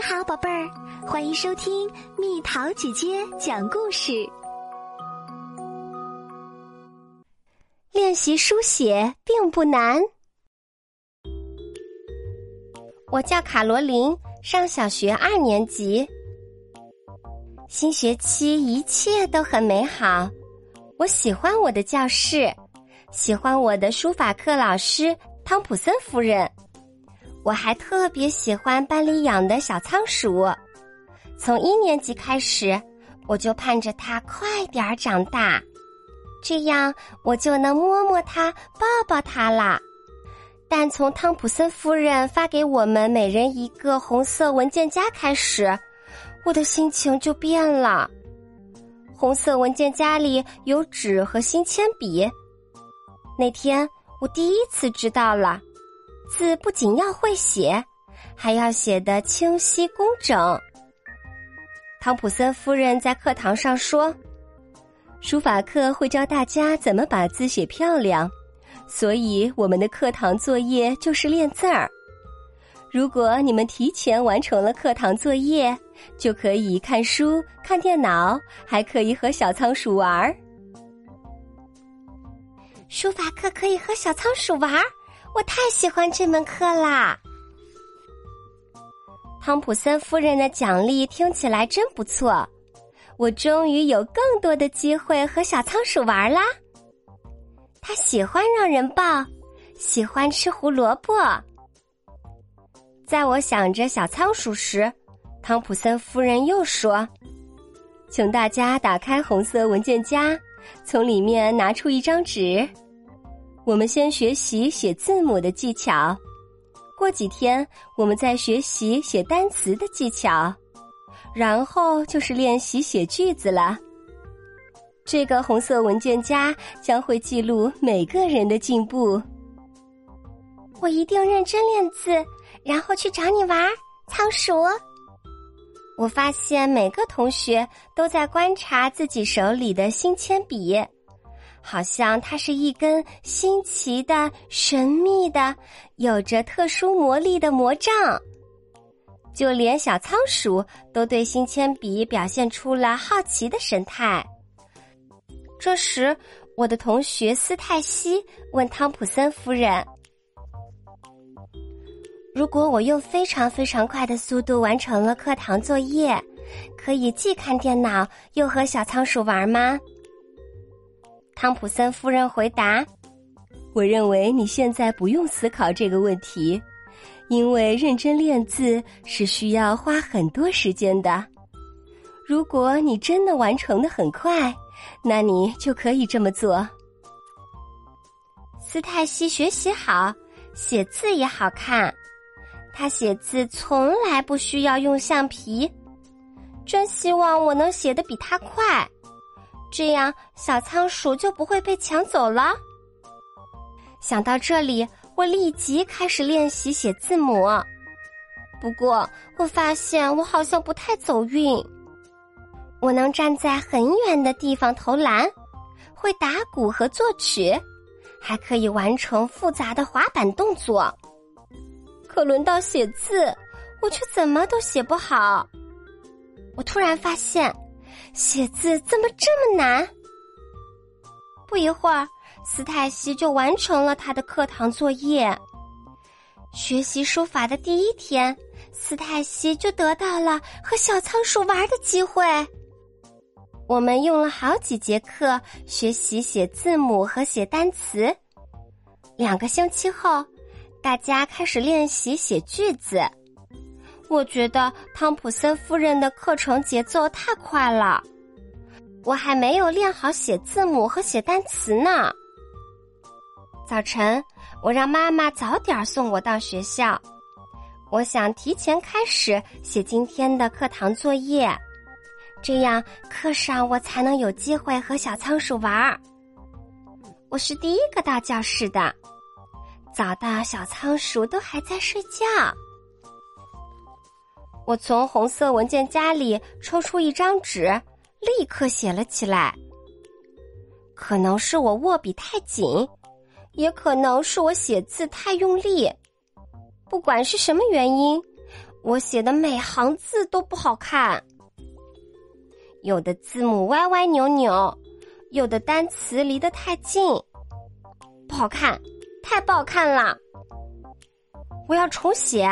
你好，宝贝儿，欢迎收听蜜桃姐姐讲故事。练习书写并不难。我叫卡罗琳，上小学二年级。新学期一切都很美好，我喜欢我的教室，喜欢我的书法课老师汤普森夫人。我还特别喜欢班里养的小仓鼠，从一年级开始，我就盼着它快点儿长大，这样我就能摸摸它、抱抱它啦。但从汤普森夫人发给我们每人一个红色文件夹开始，我的心情就变了。红色文件夹里有纸和新铅笔，那天我第一次知道了。字不仅要会写，还要写得清晰工整。汤普森夫人在课堂上说：“书法课会教大家怎么把字写漂亮，所以我们的课堂作业就是练字儿。如果你们提前完成了课堂作业，就可以看书、看电脑，还可以和小仓鼠玩儿。书法课可以和小仓鼠玩儿。”我太喜欢这门课啦！汤普森夫人的奖励听起来真不错，我终于有更多的机会和小仓鼠玩啦。他喜欢让人抱，喜欢吃胡萝卜。在我想着小仓鼠时，汤普森夫人又说：“请大家打开红色文件夹，从里面拿出一张纸。”我们先学习写字母的技巧，过几天我们再学习写单词的技巧，然后就是练习写句子了。这个红色文件夹将会记录每个人的进步。我一定认真练字，然后去找你玩，仓鼠。我发现每个同学都在观察自己手里的新铅笔。好像它是一根新奇的、神秘的、有着特殊魔力的魔杖。就连小仓鼠都对新铅笔表现出了好奇的神态。这时，我的同学斯泰西问汤普森夫人：“如果我用非常非常快的速度完成了课堂作业，可以既看电脑又和小仓鼠玩吗？”汤普森夫人回答：“我认为你现在不用思考这个问题，因为认真练字是需要花很多时间的。如果你真的完成的很快，那你就可以这么做。”斯泰西学习好，写字也好看，他写字从来不需要用橡皮。真希望我能写的比他快。这样，小仓鼠就不会被抢走了。想到这里，我立即开始练习写字母。不过，我发现我好像不太走运。我能站在很远的地方投篮，会打鼓和作曲，还可以完成复杂的滑板动作。可轮到写字，我却怎么都写不好。我突然发现。写字怎么这么难？不一会儿，斯泰西就完成了他的课堂作业。学习书法的第一天，斯泰西就得到了和小仓鼠玩的机会。我们用了好几节课学习写字母和写单词。两个星期后，大家开始练习写句子。我觉得汤普森夫人的课程节奏太快了，我还没有练好写字母和写单词呢。早晨，我让妈妈早点送我到学校，我想提前开始写今天的课堂作业，这样课上我才能有机会和小仓鼠玩儿。我是第一个到教室的，早到小仓鼠都还在睡觉。我从红色文件夹里抽出一张纸，立刻写了起来。可能是我握笔太紧，也可能是我写字太用力。不管是什么原因，我写的每行字都不好看，有的字母歪歪扭扭，有的单词离得太近，不好看，太不好看了。我要重写，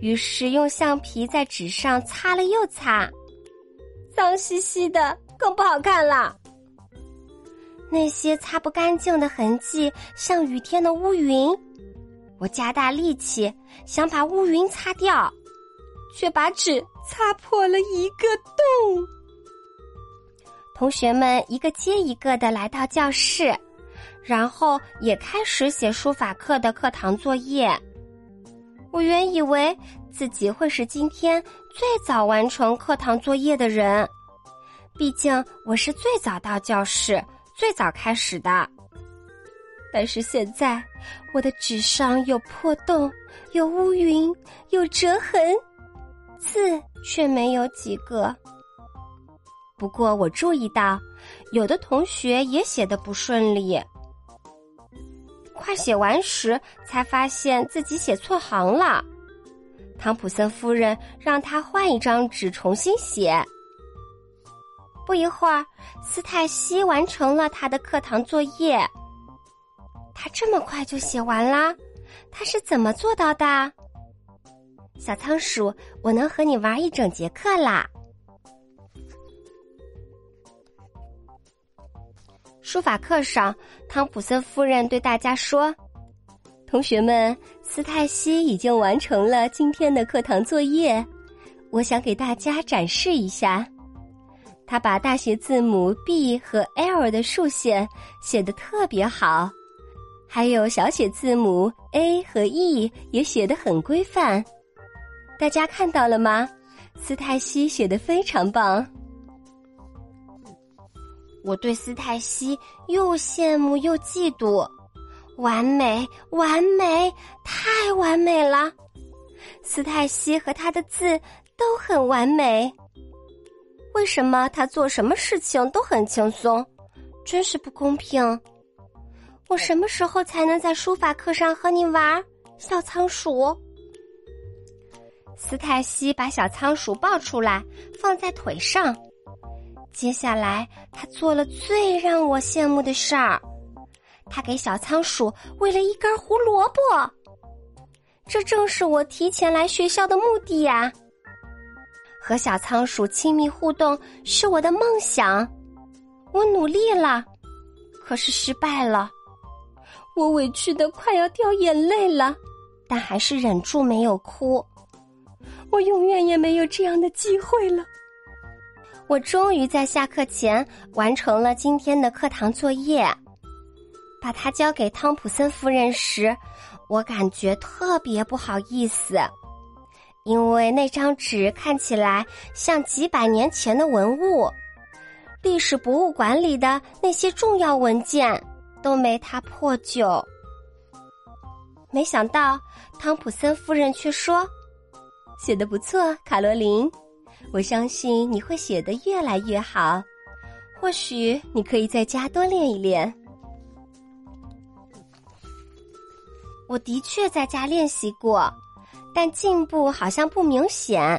于是用橡皮在纸上擦了又擦，脏兮兮的，更不好看了。那些擦不干净的痕迹，像雨天的乌云。我加大力气想把乌云擦掉，却把纸擦破了一个洞。同学们一个接一个的来到教室，然后也开始写书法课的课堂作业。我原以为自己会是今天最早完成课堂作业的人，毕竟我是最早到教室、最早开始的。但是现在，我的纸上有破洞，有乌云，有折痕，字却没有几个。不过我注意到，有的同学也写的不顺利。快写完时，才发现自己写错行了。汤普森夫人让他换一张纸重新写。不一会儿，斯泰西完成了他的课堂作业。他这么快就写完啦？他是怎么做到的？小仓鼠，我能和你玩一整节课啦！书法课上，汤普森夫人对大家说：“同学们，斯泰西已经完成了今天的课堂作业，我想给大家展示一下。他把大写字母 B 和 L 的竖线写得特别好。”还有小写字母 a 和 e 也写得很规范，大家看到了吗？斯泰西写的非常棒。我对斯泰西又羡慕又嫉妒，完美，完美，太完美了！斯泰西和他的字都很完美，为什么他做什么事情都很轻松？真是不公平。我什么时候才能在书法课上和你玩，小仓鼠？斯泰西把小仓鼠抱出来，放在腿上。接下来，他做了最让我羡慕的事儿，他给小仓鼠喂了一根胡萝卜。这正是我提前来学校的目的呀！和小仓鼠亲密互动是我的梦想，我努力了，可是失败了。我委屈的快要掉眼泪了，但还是忍住没有哭。我永远也没有这样的机会了。我终于在下课前完成了今天的课堂作业，把它交给汤普森夫人时，我感觉特别不好意思，因为那张纸看起来像几百年前的文物，历史博物馆里的那些重要文件。都没它破旧。没想到汤普森夫人却说：“写的不错，卡罗琳，我相信你会写得越来越好。或许你可以在家多练一练。”我的确在家练习过，但进步好像不明显。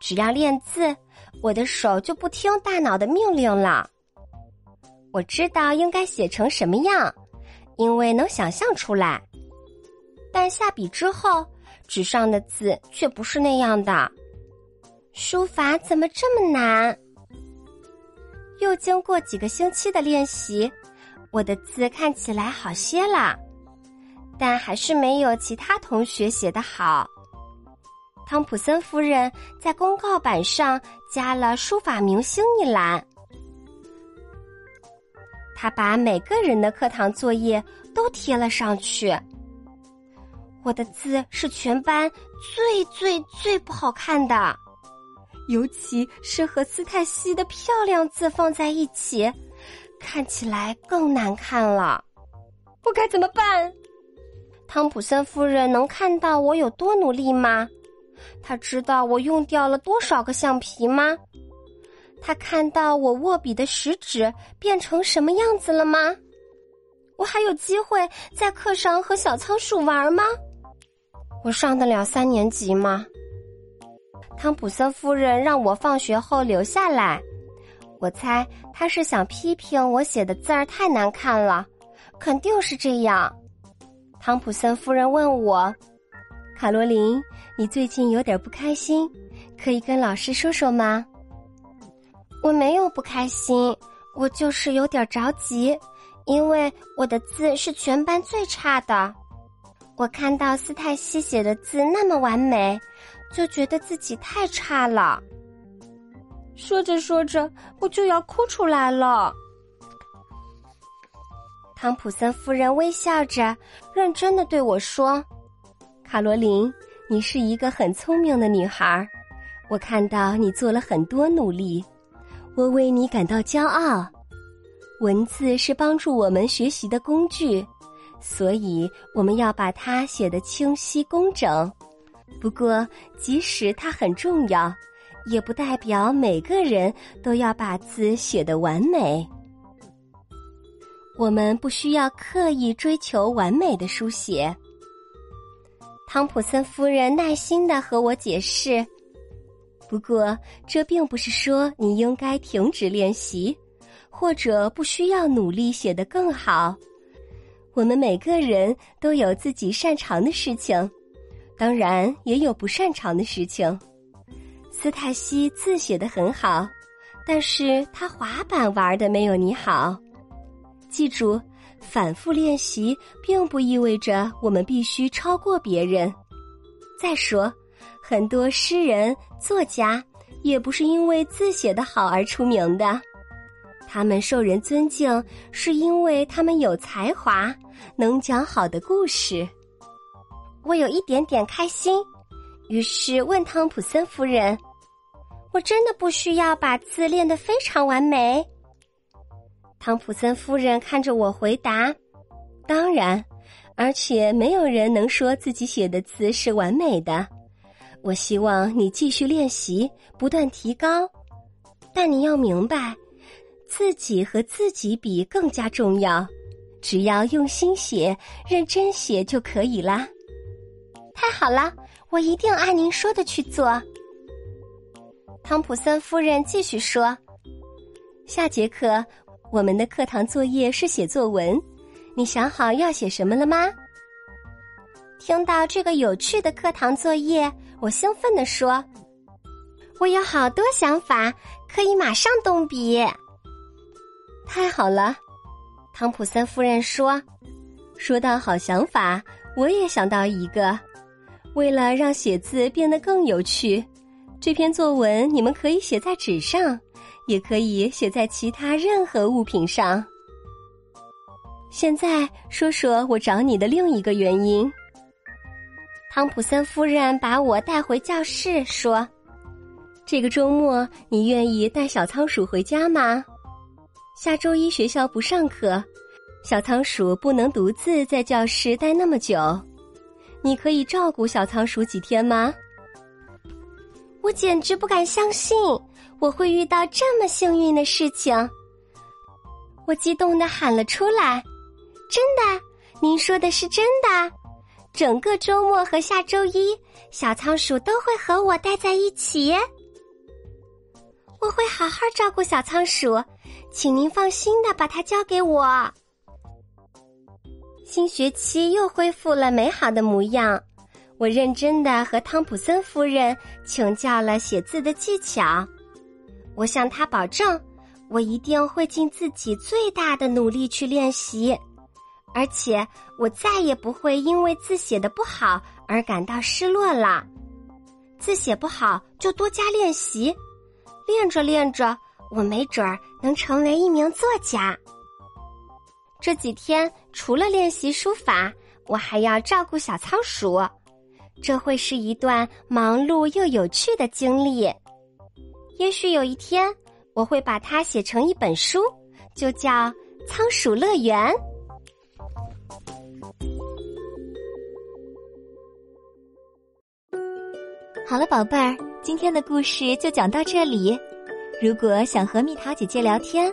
只要练字，我的手就不听大脑的命令了。我知道应该写成什么样，因为能想象出来。但下笔之后，纸上的字却不是那样的。书法怎么这么难？又经过几个星期的练习，我的字看起来好些了，但还是没有其他同学写的好。汤普森夫人在公告板上加了“书法明星”一栏。他把每个人的课堂作业都贴了上去。我的字是全班最最最不好看的，尤其是和斯泰西的漂亮字放在一起，看起来更难看了。我该怎么办？汤普森夫人能看到我有多努力吗？他知道我用掉了多少个橡皮吗？他看到我握笔的食指变成什么样子了吗？我还有机会在课上和小仓鼠玩吗？我上得了三年级吗？汤普森夫人让我放学后留下来，我猜她是想批评我写的字儿太难看了，肯定是这样。汤普森夫人问我：“卡罗琳，你最近有点不开心，可以跟老师说说吗？”我没有不开心，我就是有点着急，因为我的字是全班最差的。我看到斯泰西写的字那么完美。就觉得自己太差了。说着说着，我就要哭出来了。汤普森夫人微笑着，认真的对我说：“卡罗琳，你是一个很聪明的女孩，我看到你做了很多努力，我为你感到骄傲。文字是帮助我们学习的工具，所以我们要把它写得清晰工整。”不过，即使它很重要，也不代表每个人都要把字写得完美。我们不需要刻意追求完美的书写。汤普森夫人耐心的和我解释。不过，这并不是说你应该停止练习，或者不需要努力写得更好。我们每个人都有自己擅长的事情。当然也有不擅长的事情。斯泰西字写的很好，但是他滑板玩的没有你好。记住，反复练习并不意味着我们必须超过别人。再说，很多诗人、作家也不是因为字写的好而出名的，他们受人尊敬是因为他们有才华，能讲好的故事。我有一点点开心，于是问汤普森夫人：“我真的不需要把字练得非常完美？”汤普森夫人看着我回答：“当然，而且没有人能说自己写的字是完美的。我希望你继续练习，不断提高。但你要明白，自己和自己比更加重要。只要用心写、认真写就可以啦。”太好了，我一定按您说的去做。汤普森夫人继续说：“下节课我们的课堂作业是写作文，你想好要写什么了吗？”听到这个有趣的课堂作业，我兴奋地说：“我有好多想法，可以马上动笔。”太好了，汤普森夫人说：“说到好想法，我也想到一个。”为了让写字变得更有趣，这篇作文你们可以写在纸上，也可以写在其他任何物品上。现在说说我找你的另一个原因。汤普森夫人把我带回教室，说：“这个周末你愿意带小仓鼠回家吗？下周一学校不上课，小仓鼠不能独自在教室待那么久。”你可以照顾小仓鼠几天吗？我简直不敢相信我会遇到这么幸运的事情。我激动的喊了出来：“真的？您说的是真的？整个周末和下周一，小仓鼠都会和我待在一起。我会好好照顾小仓鼠，请您放心的把它交给我。”新学期又恢复了美好的模样，我认真的和汤普森夫人请教了写字的技巧。我向他保证，我一定会尽自己最大的努力去练习，而且我再也不会因为字写的不好而感到失落了。字写不好就多加练习，练着练着，我没准儿能成为一名作家。这几天除了练习书法，我还要照顾小仓鼠，这会是一段忙碌又有趣的经历。也许有一天，我会把它写成一本书，就叫《仓鼠乐园》。好了，宝贝儿，今天的故事就讲到这里。如果想和蜜桃姐姐聊天，